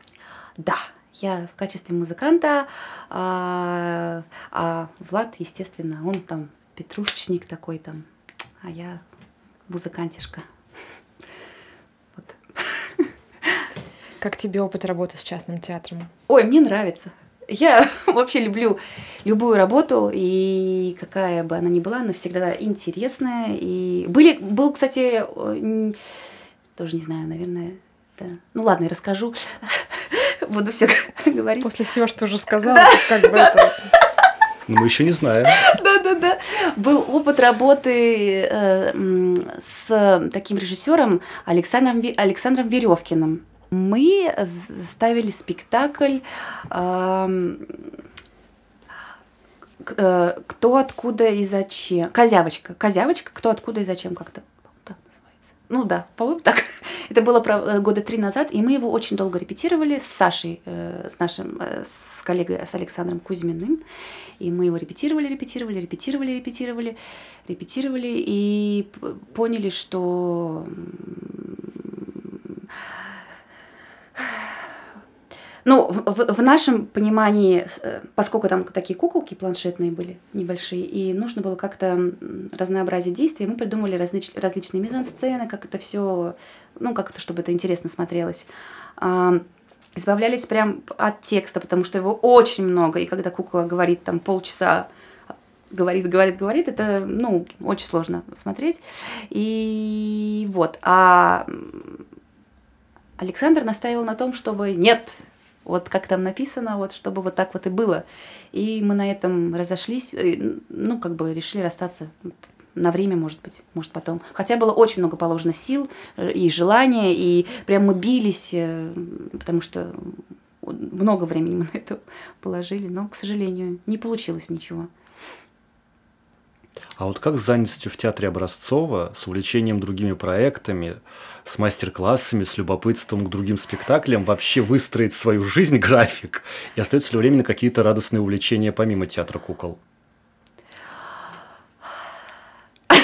Да, я в качестве музыканта, а, а Влад, естественно, он там петрушечник такой там, а я музыкантишка. Вот. Как тебе опыт работы с частным театром? Ой, мне нравится. Я вообще люблю любую работу, и какая бы она ни была, она всегда интересная. И были, был, кстати, тоже не знаю, наверное, да. Ну ладно, я расскажу. Буду все говорить. После всего, что уже сказала, да. как бы это... Ну, мы еще не знаем. Да, да, да. Был опыт работы э, с таким режиссером Александром, Александром Веревкиным. Мы ставили спектакль э, кто, откуда и зачем. Козявочка. Козявочка, кто, откуда и зачем как-то ну да, по-моему, так. Это было э, года три назад, и мы его очень долго репетировали с Сашей, э, с нашим, с коллегой, с Александром Кузьминым. И мы его репетировали, репетировали, репетировали, репетировали, репетировали, и поняли, что ну, в, в, в нашем понимании, э, поскольку там такие куколки планшетные были небольшие, и нужно было как-то разнообразить действия, мы придумали различ, различные мизансцены, как это все, ну, как это, чтобы это интересно смотрелось. А, избавлялись прям от текста, потому что его очень много, и когда кукла говорит там полчаса говорит, говорит, говорит, это, ну, очень сложно смотреть. И вот, а Александр настаивал на том, чтобы нет, вот как там написано, вот чтобы вот так вот и было. И мы на этом разошлись, ну, как бы решили расстаться на время, может быть, может потом. Хотя было очень много положено сил э, и желания, и прям мы бились, э, потому что много времени мы на это положили, но, к сожалению, не получилось ничего. А вот как с занятостью в театре Образцова, с увлечением другими проектами, с мастер-классами, с любопытством к другим спектаклям вообще выстроить свою жизнь, график? И остается ли время на какие-то радостные увлечения помимо театра кукол?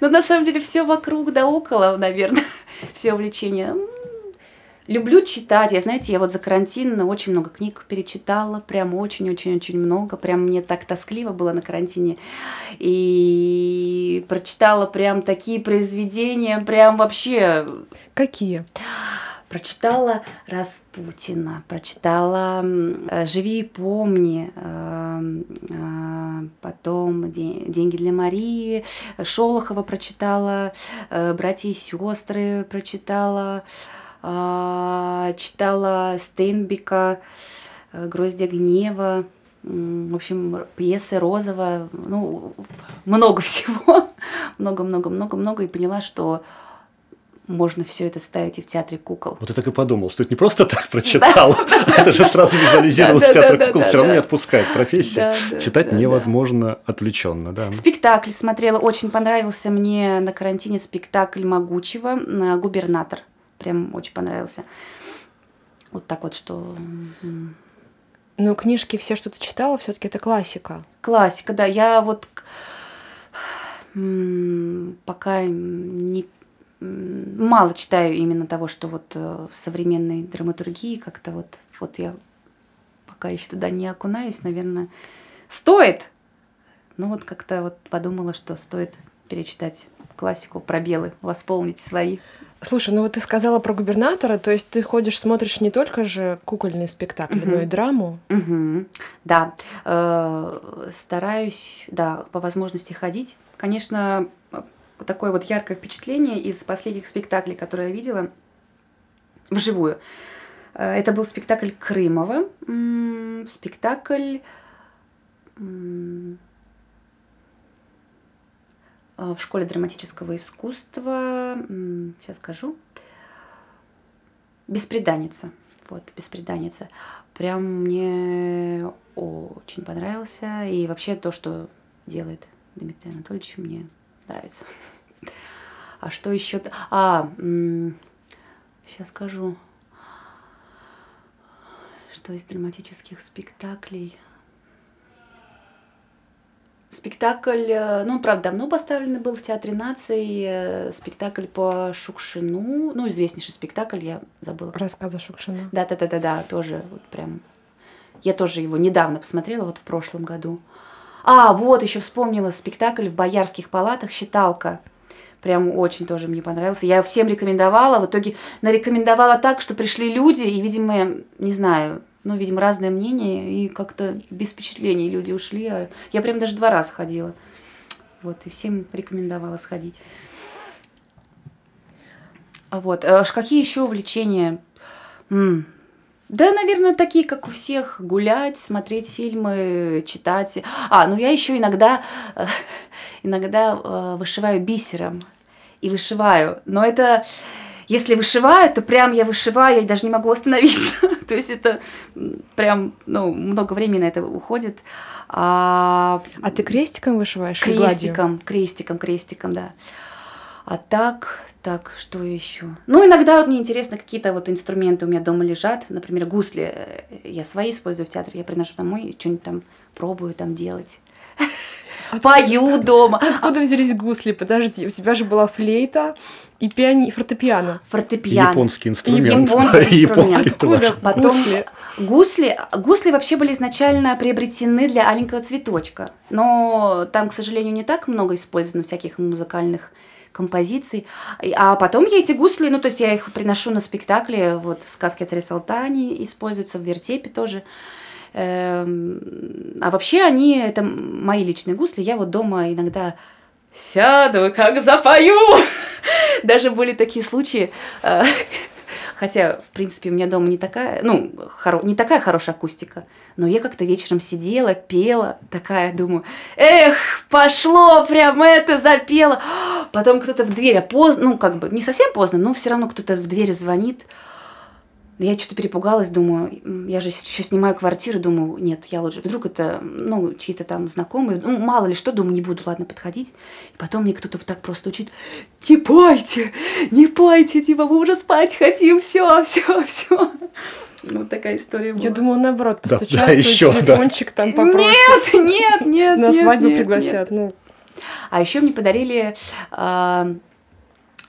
Ну, на самом деле, все вокруг да около, наверное, все увлечения. Люблю читать. Я, знаете, я вот за карантин очень много книг перечитала, прям очень-очень-очень много. Прям мне так тоскливо было на карантине. И прочитала прям такие произведения, прям вообще... Какие? Прочитала Распутина, прочитала «Живи и помни», э, э, потом «Деньги для Марии», Шолохова прочитала, э, «Братья и сестры» прочитала, читала Стейнбека, э, «Гроздья гнева», в общем, пьесы Розова, ну, много всего, много-много-много-много, и поняла, что можно все это ставить и в театре кукол. Вот я так и подумал, что это не просто так прочитал, это же сразу визуализировал театр кукол, все равно не отпускает профессия. Читать невозможно отвлеченно, да. Спектакль смотрела, очень понравился мне на карантине спектакль Могучего «Губернатор». Прям очень понравился. Вот так вот, что... Ну, книжки все, что ты читала, все-таки это классика. Классика, да. Я вот пока не мало читаю именно того, что вот э, в современной драматургии как-то вот, вот я пока еще туда не окунаюсь, наверное, стоит. Ну вот как-то вот подумала, что стоит перечитать классику, пробелы, восполнить свои. Слушай, ну вот ты сказала про губернатора, то есть ты ходишь, смотришь не только же кукольные спектакли, угу. но и драму. Угу. Да, э, стараюсь, да, по возможности ходить. Конечно, такое вот яркое впечатление из последних спектаклей, которые я видела вживую. Э, это был спектакль Крымова, спектакль в школе драматического искусства, сейчас скажу, «Беспреданница». Вот, «Беспреданница». Прям мне очень понравился. И вообще то, что делает Дмитрий Анатольевич, мне нравится. А что еще? А, сейчас скажу. Что из драматических спектаклей? Спектакль, э, ну, правда, давно поставленный был в Театре нации, э, спектакль по Шукшину, ну, известнейший спектакль, я забыла. Рассказы Шукшина. Да-да-да-да, тоже вот прям, я тоже его недавно посмотрела, вот в прошлом году. А, вот, еще вспомнила спектакль в Боярских палатах «Считалка». Прям очень тоже мне понравился. Я всем рекомендовала. В итоге нарекомендовала так, что пришли люди, и, видимо, не знаю, ну, видимо, разное мнение, и как-то без впечатлений люди ушли. А я прям даже два раза ходила. Вот, и всем рекомендовала сходить. Вот. А какие еще увлечения? М-м. Да, наверное, такие, как у всех, гулять, смотреть фильмы, читать. А, ну я еще иногда, иногда э, вышиваю бисером и вышиваю. Но это, если вышиваю, то прям я вышиваю, я даже не могу остановиться. то есть это прям, ну, много времени на это уходит. А, а ты крестиком вышиваешь? Крестиком, крестиком, крестиком, да. А так, так, что еще? Ну, иногда вот мне интересно, какие-то вот инструменты у меня дома лежат. Например, гусли. Э, я свои использую в театре, я приношу домой и что-нибудь там пробую там делать. Пою дома. Откуда взялись гусли? Подожди, у тебя же была флейта и пиани... фортепиано. Фортепиано. Японский инструмент. Японский инструмент. Откуда потом... Гусли. гусли. Гусли вообще были изначально приобретены для аленького цветочка. Но там, к сожалению, не так много использовано всяких музыкальных композиций. А потом я эти гусли, ну, то есть я их приношу на спектакле, вот в сказке о царе Салтане используются, в вертепе тоже. Эм, а вообще они, это мои личные гусли, я вот дома иногда сяду, как запою. Даже были такие случаи, э, Хотя, в принципе, у меня дома не такая, ну, хоро... не такая хорошая акустика. Но я как-то вечером сидела, пела, такая, думаю, эх, пошло, прям это запела. Потом кто-то в дверь, а поздно, ну, как бы, не совсем поздно, но все равно кто-то в дверь звонит. Я что-то перепугалась, думаю, я же сейчас снимаю квартиру, думаю, нет, я лучше, вдруг это, ну, чьи-то там знакомые, ну, мало ли что, думаю, не буду, ладно, подходить. И потом мне кто-то так просто учит, не пойте, не пойте, типа, мы уже спать хотим, все, все, все. Вот такая история была. Я думала, наоборот, постучаться, да, да, еще, телефончик да. там попросят. Нет, нет, нет, На свадьбу пригласят, ну. А еще мне подарили э,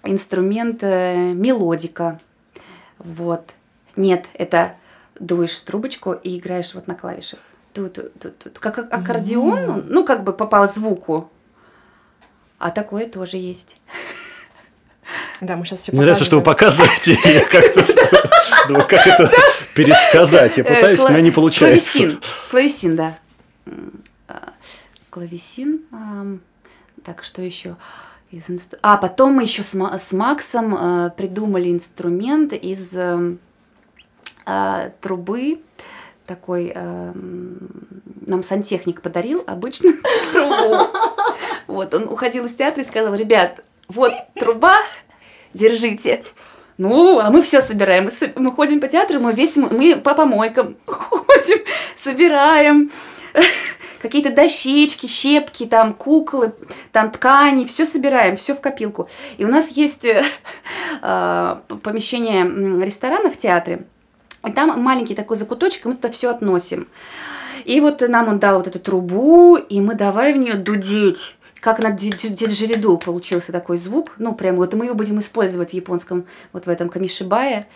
инструмент э, мелодика. Вот. Нет, это дуешь трубочку и играешь вот на клавишах. Тут, тут, тут, как аккордеон, mm-hmm. ну как бы по, по звуку. А такое тоже есть. Да, мы сейчас все Мне нравится, что вы показываете. Я как это пересказать? Я пытаюсь, но не получается. Клавесин. Клавесин, да. А, клавесин. Так, что еще? А, потом мы еще с, Максом э, придумали инструмент из э, трубы такой э, нам сантехник подарил обычную трубу. Вот, он уходил из театра и сказал, ребят, вот труба, держите. Ну, а мы все собираем. Мы, мы ходим по театру, мы весь, мы по помойкам ходим, собираем какие-то дощечки, щепки, там куклы, там ткани, все собираем, все в копилку. И у нас есть э, помещение ресторана в театре, там маленький такой закуточек, и мы туда все относим. И вот нам он дал вот эту трубу, и мы давай в нее дудеть. Как на диджериду получился такой звук. Ну, прям вот мы его будем использовать в японском, вот в этом камишибае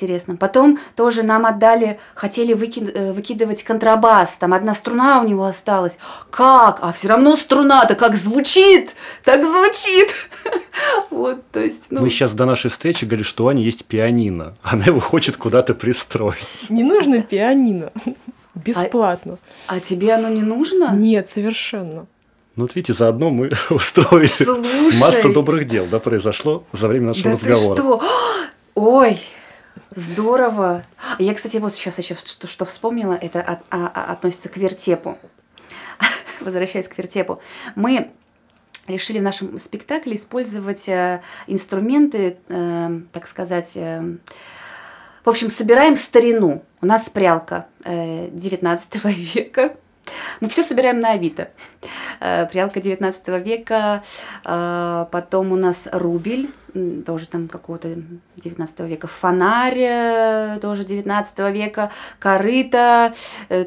интересно. Потом тоже нам отдали, хотели выки, э, выкидывать контрабас, там одна струна у него осталась. Как? А все равно струна-то как звучит, так звучит. Вот, то есть, ну... Мы сейчас до нашей встречи говорили, что у Ани есть пианино. Она его хочет куда-то пристроить. Не нужно пианино. Бесплатно. А, а тебе оно не нужно? Нет, совершенно. Ну, вот видите, заодно мы устроили Слушай. массу добрых дел, да, произошло за время нашего да разговора. Ты что? Ой, Здорово. Я, кстати, вот сейчас еще что, что вспомнила, это от, а, а, относится к вертепу. Возвращаясь к вертепу. Мы решили в нашем спектакле использовать э, инструменты, э, так сказать, э, в общем, собираем старину. У нас прялка э, 19 века. Мы все собираем на Авито. Э, прялка 19 века, э, потом у нас рубль, тоже там какого-то 19 века, фонарь э, тоже 19 века, корыто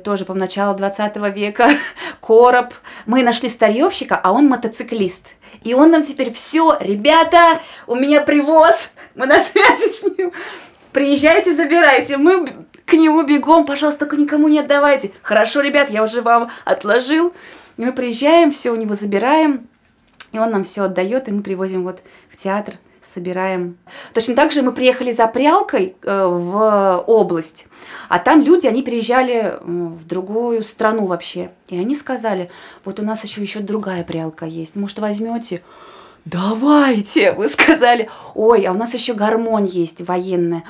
тоже по началу 20 века, короб. Мы нашли старьевщика, а он мотоциклист. И он нам теперь все, ребята, у меня привоз, мы на связи с ним. Приезжайте, забирайте. Мы к нему бегом, пожалуйста, только никому не отдавайте. Хорошо, ребят, я уже вам отложил. И мы приезжаем, все у него забираем. И он нам все отдает, и мы привозим вот в театр, собираем. Точно так же мы приехали за прялкой э, в область, а там люди, они приезжали в другую страну вообще. И они сказали, вот у нас еще еще другая прялка есть, может возьмете? Давайте, вы сказали. Ой, а у нас еще гармонь есть военная.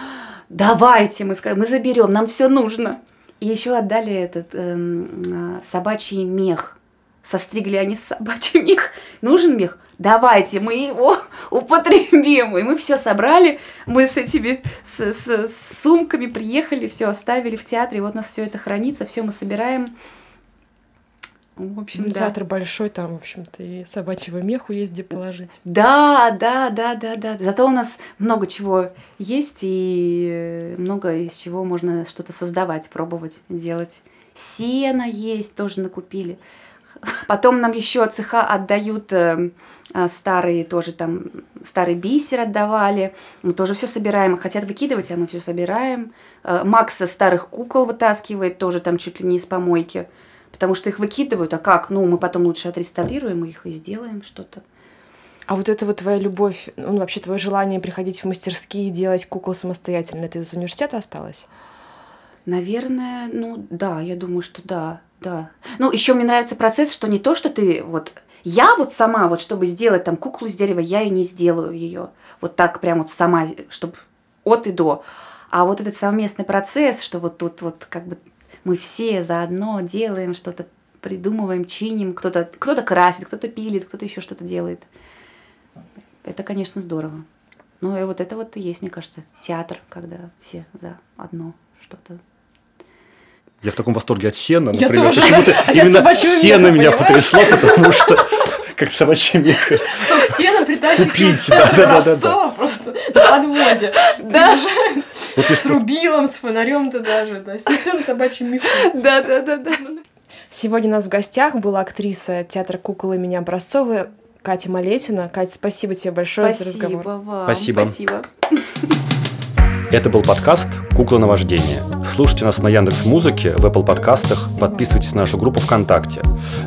Давайте, мы мы заберем, нам все нужно. И еще отдали этот эм, собачий мех состригли они собачий мех. Нужен мех? Давайте, мы его употребим. И мы все собрали, мы с этими с, с, с сумками приехали, все оставили в театре, вот у нас все это хранится, все мы собираем. В общем, да. Театр большой, там, в общем-то, и собачьего меху есть где положить. Да, да, да, да, да. Зато у нас много чего есть, и много из чего можно что-то создавать, пробовать, делать. Сено есть, тоже накупили. Потом нам еще цеха отдают э, э, старые тоже там старый бисер отдавали. Мы тоже все собираем. Хотят выкидывать, а мы все собираем. Э, Макса старых кукол вытаскивает тоже там чуть ли не из помойки. Потому что их выкидывают, а как? Ну, мы потом лучше отреставрируем их и сделаем что-то. А вот это вот твоя любовь, ну, вообще твое желание приходить в мастерские и делать кукол самостоятельно, это из университета осталось? Наверное, ну да, я думаю, что да. Да. Ну, еще мне нравится процесс, что не то, что ты вот я вот сама, вот чтобы сделать там куклу из дерева, я и не сделаю ее. Вот так прям вот сама, чтобы от и до. А вот этот совместный процесс, что вот тут вот как бы мы все заодно делаем что-то, придумываем, чиним, кто-то кто красит, кто-то пилит, кто-то еще что-то делает. Это, конечно, здорово. Ну и вот это вот и есть, мне кажется, театр, когда все за одно что-то я в таком восторге от сена, например. Почему-то именно сено меня потрясло, потому что как собачий мех. Столько сена притащить Купить, да, да, да, да. просто на подводе. Да. Вот с рубилом, с фонарем туда же, да, снесем собачьим мехом. Да, да, да, да. Сегодня у нас в гостях была актриса театра кукол имени Образцовой Катя Малетина. Катя, спасибо тебе большое спасибо за разговор. Вам. Спасибо. Спасибо. Это был подкаст «Кукла на вождение». Слушайте нас на Яндекс Музыке, в Apple подкастах, подписывайтесь на нашу группу ВКонтакте.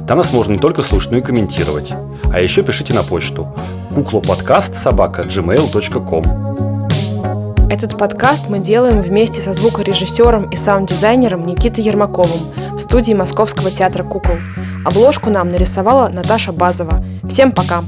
Там нас можно не только слушать, но и комментировать. А еще пишите на почту куклоподкаст собака gmail.com. Этот подкаст мы делаем вместе со звукорежиссером и саунд-дизайнером Никитой Ермаковым в студии Московского театра кукол. Обложку нам нарисовала Наташа Базова. Всем пока!